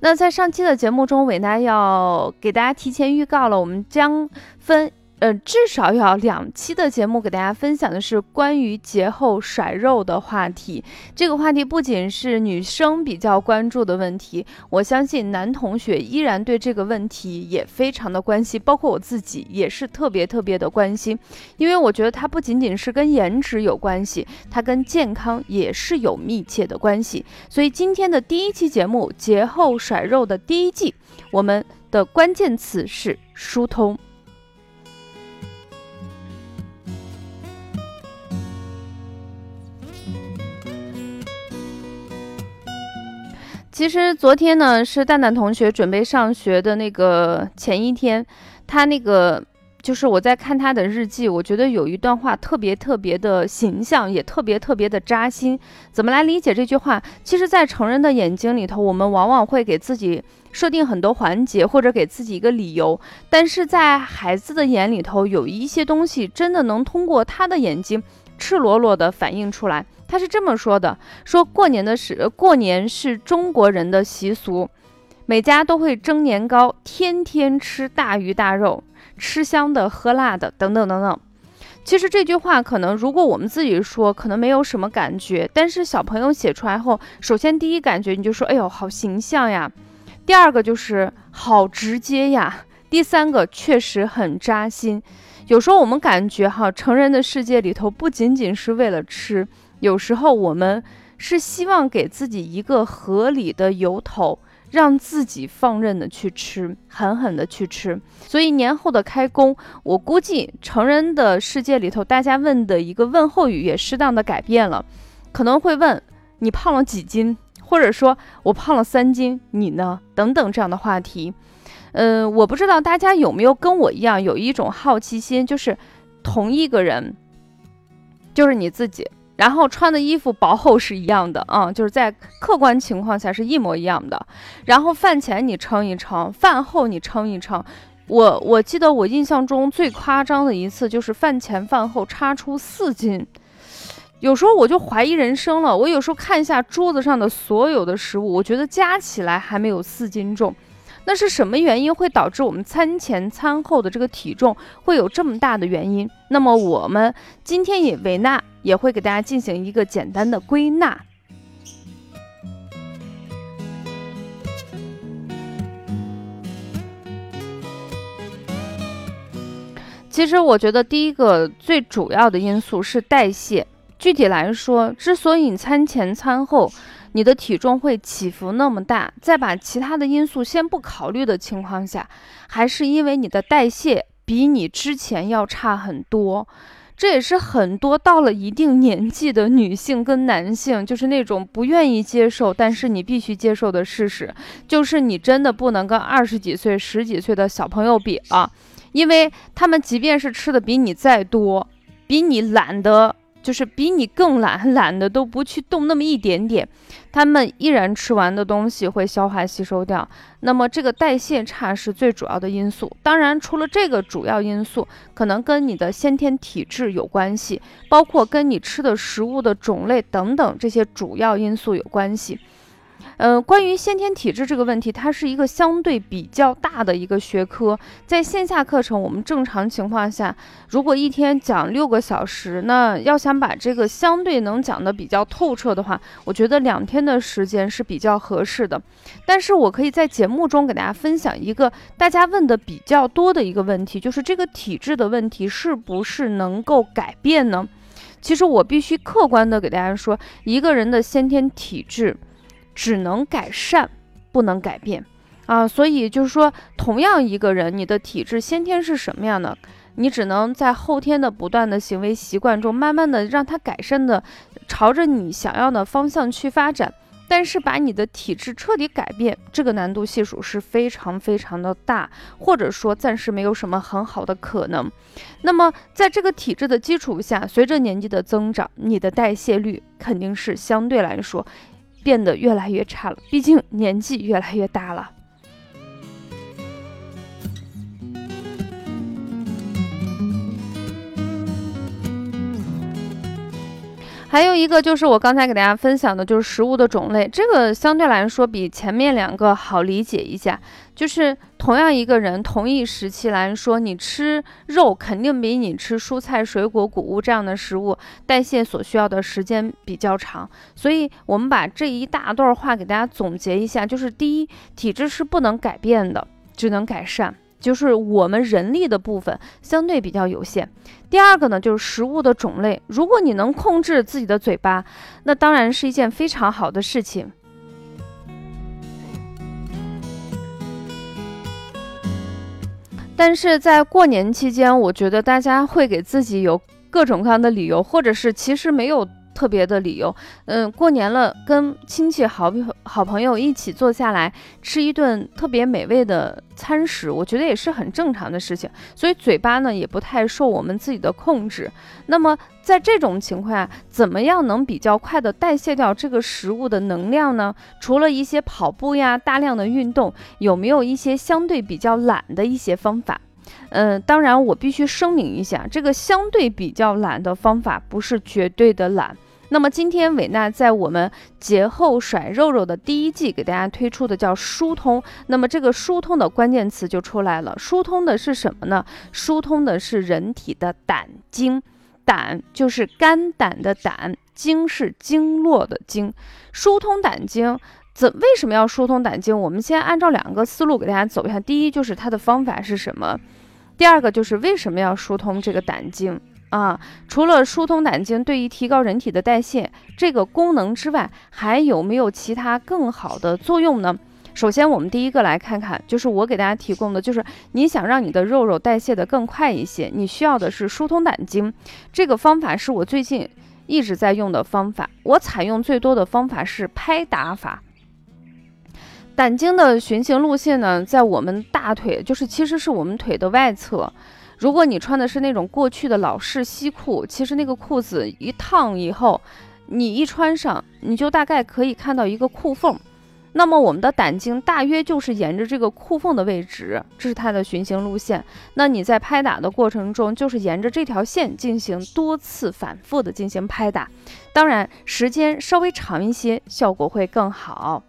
那在上期的节目中，伟娜要给大家提前预告了，我们将分。呃，至少要两期的节目给大家分享的是关于节后甩肉的话题。这个话题不仅是女生比较关注的问题，我相信男同学依然对这个问题也非常的关心，包括我自己也是特别特别的关心，因为我觉得它不仅仅是跟颜值有关系，它跟健康也是有密切的关系。所以今天的第一期节目节后甩肉的第一季，我们的关键词是疏通。其实昨天呢是蛋蛋同学准备上学的那个前一天，他那个就是我在看他的日记，我觉得有一段话特别特别的形象，也特别特别的扎心。怎么来理解这句话？其实，在成人的眼睛里头，我们往往会给自己设定很多环节，或者给自己一个理由，但是在孩子的眼里头，有一些东西真的能通过他的眼睛赤裸裸的反映出来。他是这么说的：说过年的是过年是中国人的习俗，每家都会蒸年糕，天天吃大鱼大肉，吃香的喝辣的，等等等等。其实这句话可能如果我们自己说，可能没有什么感觉，但是小朋友写出来后，首先第一感觉你就说，哎呦，好形象呀；第二个就是好直接呀；第三个确实很扎心。有时候我们感觉哈，成人的世界里头不仅仅是为了吃。有时候我们是希望给自己一个合理的由头，让自己放任的去吃，狠狠的去吃。所以年后的开工，我估计成人的世界里头，大家问的一个问候语也适当的改变了，可能会问你胖了几斤，或者说我胖了三斤，你呢？等等这样的话题。嗯，我不知道大家有没有跟我一样有一种好奇心，就是同一个人，就是你自己。然后穿的衣服薄厚是一样的啊，就是在客观情况下是一模一样的。然后饭前你称一称，饭后你称一称。我我记得我印象中最夸张的一次就是饭前饭后差出四斤，有时候我就怀疑人生了。我有时候看一下桌子上的所有的食物，我觉得加起来还没有四斤重。那是什么原因会导致我们餐前餐后的这个体重会有这么大的原因？那么我们今天也维纳也会给大家进行一个简单的归纳。其实我觉得第一个最主要的因素是代谢。具体来说，之所以餐前餐后。你的体重会起伏那么大，在把其他的因素先不考虑的情况下，还是因为你的代谢比你之前要差很多。这也是很多到了一定年纪的女性跟男性，就是那种不愿意接受，但是你必须接受的事实，就是你真的不能跟二十几岁、十几岁的小朋友比了，因为他们即便是吃的比你再多，比你懒得。就是比你更懒，懒的都不去动那么一点点，他们依然吃完的东西会消化吸收掉。那么这个代谢差是最主要的因素。当然，除了这个主要因素，可能跟你的先天体质有关系，包括跟你吃的食物的种类等等这些主要因素有关系。呃，关于先天体质这个问题，它是一个相对比较大的一个学科。在线下课程，我们正常情况下，如果一天讲六个小时，那要想把这个相对能讲的比较透彻的话，我觉得两天的时间是比较合适的。但是我可以在节目中给大家分享一个大家问的比较多的一个问题，就是这个体质的问题是不是能够改变呢？其实我必须客观的给大家说，一个人的先天体质。只能改善，不能改变，啊，所以就是说，同样一个人，你的体质先天是什么样的，你只能在后天的不断的行为习惯中，慢慢的让它改善的，朝着你想要的方向去发展。但是把你的体质彻底改变，这个难度系数是非常非常的大，或者说暂时没有什么很好的可能。那么在这个体质的基础下，随着年纪的增长，你的代谢率肯定是相对来说变得越来越差了，毕竟年纪越来越大了。还有一个就是我刚才给大家分享的，就是食物的种类，这个相对来说比前面两个好理解一下。就是同样一个人，同一时期来说，你吃肉肯定比你吃蔬菜、水果、谷物这样的食物代谢所需要的时间比较长。所以，我们把这一大段话给大家总结一下，就是第一，体质是不能改变的，只能改善。就是我们人力的部分相对比较有限。第二个呢，就是食物的种类。如果你能控制自己的嘴巴，那当然是一件非常好的事情。但是在过年期间，我觉得大家会给自己有各种各样的理由，或者是其实没有。特别的理由，嗯，过年了，跟亲戚好朋好朋友一起坐下来吃一顿特别美味的餐食，我觉得也是很正常的事情。所以嘴巴呢也不太受我们自己的控制。那么在这种情况下，怎么样能比较快的代谢掉这个食物的能量呢？除了一些跑步呀、大量的运动，有没有一些相对比较懒的一些方法？嗯，当然我必须声明一下，这个相对比较懒的方法不是绝对的懒。那么今天伟娜在我们节后甩肉肉的第一季给大家推出的叫疏通，那么这个疏通的关键词就出来了，疏通的是什么呢？疏通的是人体的胆经，胆就是肝胆的胆，经是经络的经，疏通胆经怎为什么要疏通胆经？我们先按照两个思路给大家走一下，第一就是它的方法是什么，第二个就是为什么要疏通这个胆经。啊，除了疏通胆经对于提高人体的代谢这个功能之外，还有没有其他更好的作用呢？首先，我们第一个来看看，就是我给大家提供的，就是你想让你的肉肉代谢的更快一些，你需要的是疏通胆经。这个方法是我最近一直在用的方法，我采用最多的方法是拍打法。胆经的循行路线呢，在我们大腿，就是其实是我们腿的外侧。如果你穿的是那种过去的老式西裤，其实那个裤子一烫以后，你一穿上，你就大概可以看到一个裤缝。那么我们的胆经大约就是沿着这个裤缝的位置，这是它的循行路线。那你在拍打的过程中，就是沿着这条线进行多次反复的进行拍打，当然时间稍微长一些，效果会更好。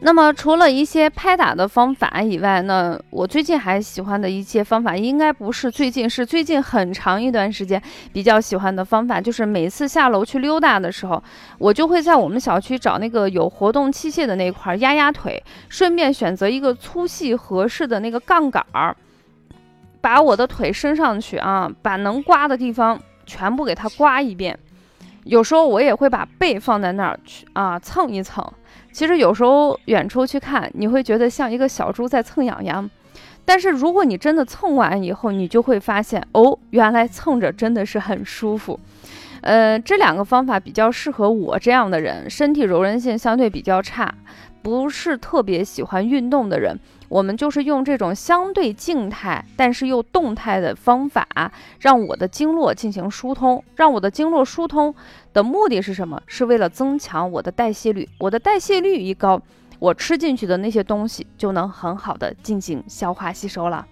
那么除了一些拍打的方法以外呢，我最近还喜欢的一些方法，应该不是最近，是最近很长一段时间比较喜欢的方法，就是每次下楼去溜达的时候，我就会在我们小区找那个有活动器械的那块压压腿，顺便选择一个粗细合适的那个杠杆儿，把我的腿伸上去啊，把能刮的地方全部给它刮一遍。有时候我也会把背放在那儿去啊蹭一蹭。其实有时候远处去看，你会觉得像一个小猪在蹭痒痒，但是如果你真的蹭完以后，你就会发现哦，原来蹭着真的是很舒服。呃，这两个方法比较适合我这样的人，身体柔韧性相对比较差，不是特别喜欢运动的人。我们就是用这种相对静态，但是又动态的方法，让我的经络进行疏通。让我的经络疏通的目的是什么？是为了增强我的代谢率。我的代谢率一高，我吃进去的那些东西就能很好的进行消化吸收了。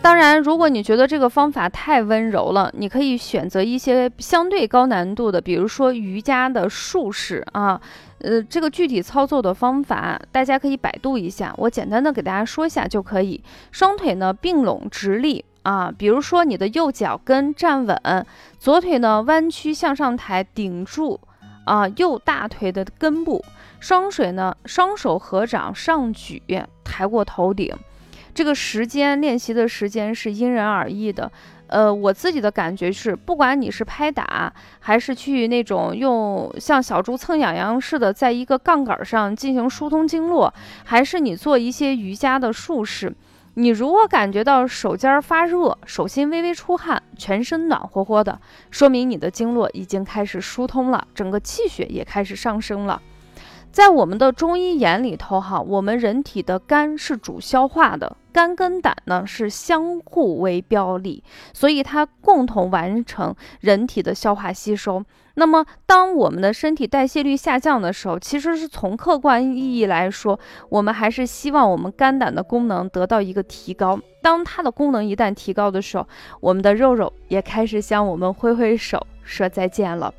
当然，如果你觉得这个方法太温柔了，你可以选择一些相对高难度的，比如说瑜伽的术式啊。呃，这个具体操作的方法，大家可以百度一下，我简单的给大家说一下就可以。双腿呢并拢直立啊，比如说你的右脚跟站稳，左腿呢弯曲向上抬，顶住啊右大腿的根部，双手呢双手合掌上举，抬过头顶。这个时间练习的时间是因人而异的。呃，我自己的感觉是，不管你是拍打，还是去那种用像小猪蹭痒痒似的，在一个杠杆上进行疏通经络，还是你做一些瑜伽的术式，你如果感觉到手尖发热、手心微微出汗、全身暖和和的，说明你的经络已经开始疏通了，整个气血也开始上升了。在我们的中医眼里头，哈，我们人体的肝是主消化的，肝跟胆呢是相互为表里，所以它共同完成人体的消化吸收。那么，当我们的身体代谢率下降的时候，其实是从客观意义来说，我们还是希望我们肝胆的功能得到一个提高。当它的功能一旦提高的时候，我们的肉肉也开始向我们挥挥手说再见了。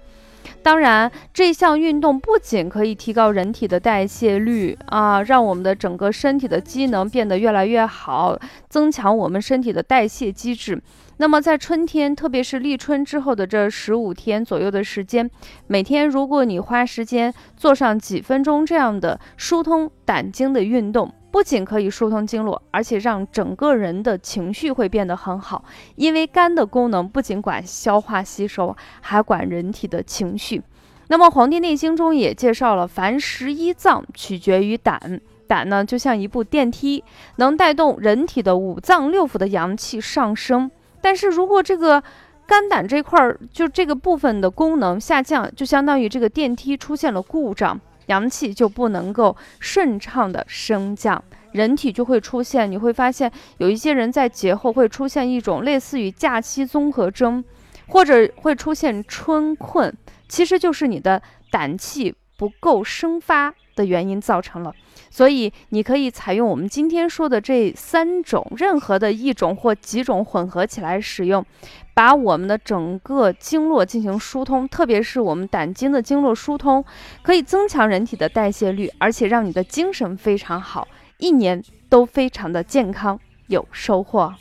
当然，这项运动不仅可以提高人体的代谢率啊，让我们的整个身体的机能变得越来越好，增强我们身体的代谢机制。那么在春天，特别是立春之后的这十五天左右的时间，每天如果你花时间做上几分钟这样的疏通胆经的运动。不仅可以疏通经络，而且让整个人的情绪会变得很好。因为肝的功能不仅管消化吸收，还管人体的情绪。那么《黄帝内经》中也介绍了，凡十一脏取决于胆，胆呢就像一部电梯，能带动人体的五脏六腑的阳气上升。但是如果这个肝胆这块儿就这个部分的功能下降，就相当于这个电梯出现了故障。阳气就不能够顺畅的升降，人体就会出现，你会发现有一些人在节后会出现一种类似于假期综合征，或者会出现春困，其实就是你的胆气不够生发的原因造成了。所以你可以采用我们今天说的这三种，任何的一种或几种混合起来使用。把我们的整个经络进行疏通，特别是我们胆经的经络疏通，可以增强人体的代谢率，而且让你的精神非常好，一年都非常的健康有收获。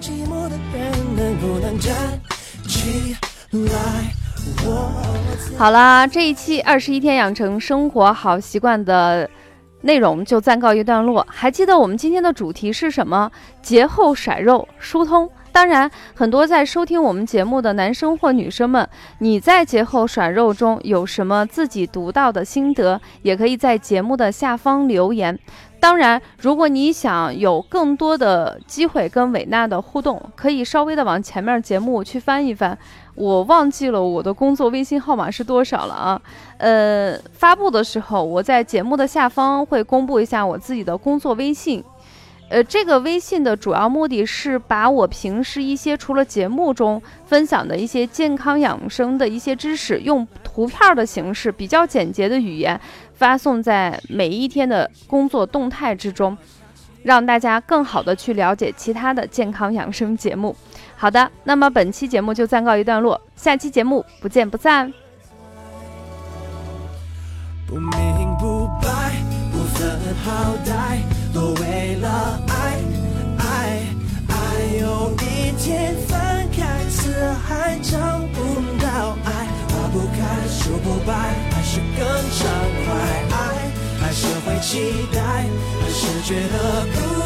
寂寞的人能不能站起来好啦，这一期二十一天养成生活好习惯的内容就暂告一段落。还记得我们今天的主题是什么？节后甩肉疏通。当然，很多在收听我们节目的男生或女生们，你在节后甩肉中有什么自己独到的心得，也可以在节目的下方留言。当然，如果你想有更多的机会跟伟娜的互动，可以稍微的往前面节目去翻一翻。我忘记了我的工作微信号码是多少了啊？呃，发布的时候我在节目的下方会公布一下我自己的工作微信。呃，这个微信的主要目的是把我平时一些除了节目中分享的一些健康养生的一些知识，用图片的形式，比较简洁的语言发送在每一天的工作动态之中，让大家更好的去了解其他的健康养生节目。好的，那么本期节目就暂告一段落，下期节目不见不散。不明不白，不分好歹。都为了爱，爱，爱，有一天分开，死还找不到爱，花不开，树不白，还是更畅快，爱，还是会期待，还是觉得孤单。